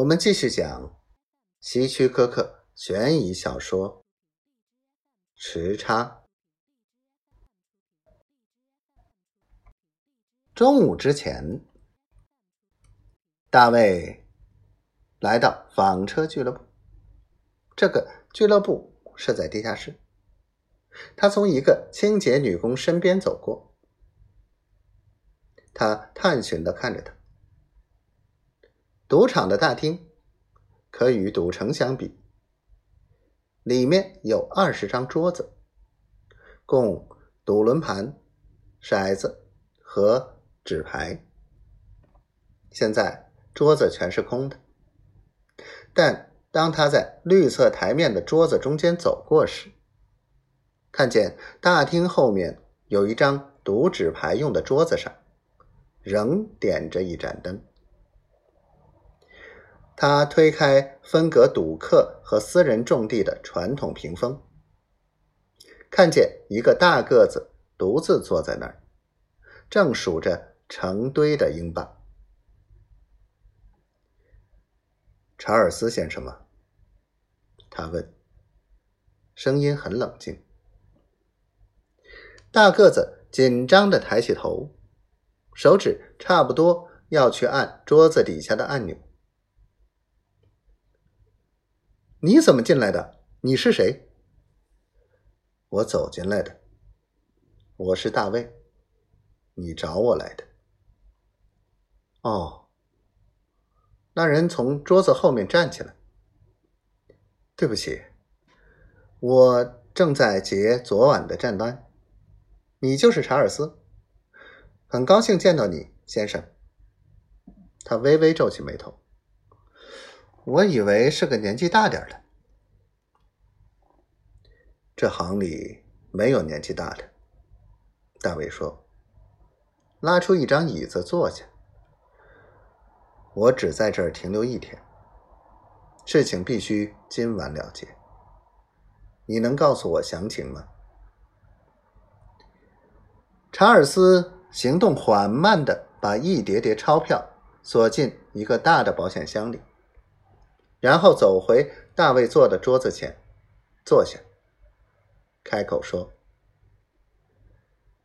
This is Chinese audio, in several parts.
我们继续讲希区柯克悬疑小说《时差》。中午之前，大卫来到纺车俱乐部。这个俱乐部是在地下室。他从一个清洁女工身边走过，他探寻的看着她。赌场的大厅可与赌城相比，里面有二十张桌子，供赌轮盘、骰子和纸牌。现在桌子全是空的，但当他在绿色台面的桌子中间走过时，看见大厅后面有一张赌纸牌用的桌子上，仍点着一盏灯。他推开分隔赌客和私人种地的传统屏风，看见一个大个子独自坐在那儿，正数着成堆的英镑。查尔斯先生吗？他问，声音很冷静。大个子紧张的抬起头，手指差不多要去按桌子底下的按钮。你怎么进来的？你是谁？我走进来的。我是大卫。你找我来的。哦。那人从桌子后面站起来。对不起，我正在结昨晚的账单。你就是查尔斯。很高兴见到你，先生。他微微皱起眉头。我以为是个年纪大点的。这行里没有年纪大的，大卫说，拉出一张椅子坐下。我只在这儿停留一天，事情必须今晚了结。你能告诉我详情吗？查尔斯行动缓慢的把一叠叠钞票锁进一个大的保险箱里。然后走回大卫坐的桌子前，坐下，开口说：“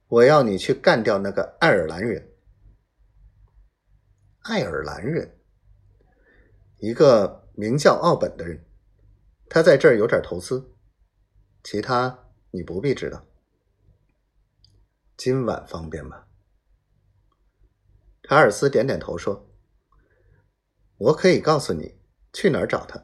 我要你去干掉那个爱尔兰人。爱尔兰人，一个名叫奥本的人，他在这儿有点投资，其他你不必知道。今晚方便吗？”查尔斯点点头说：“我可以告诉你。”去哪儿找他？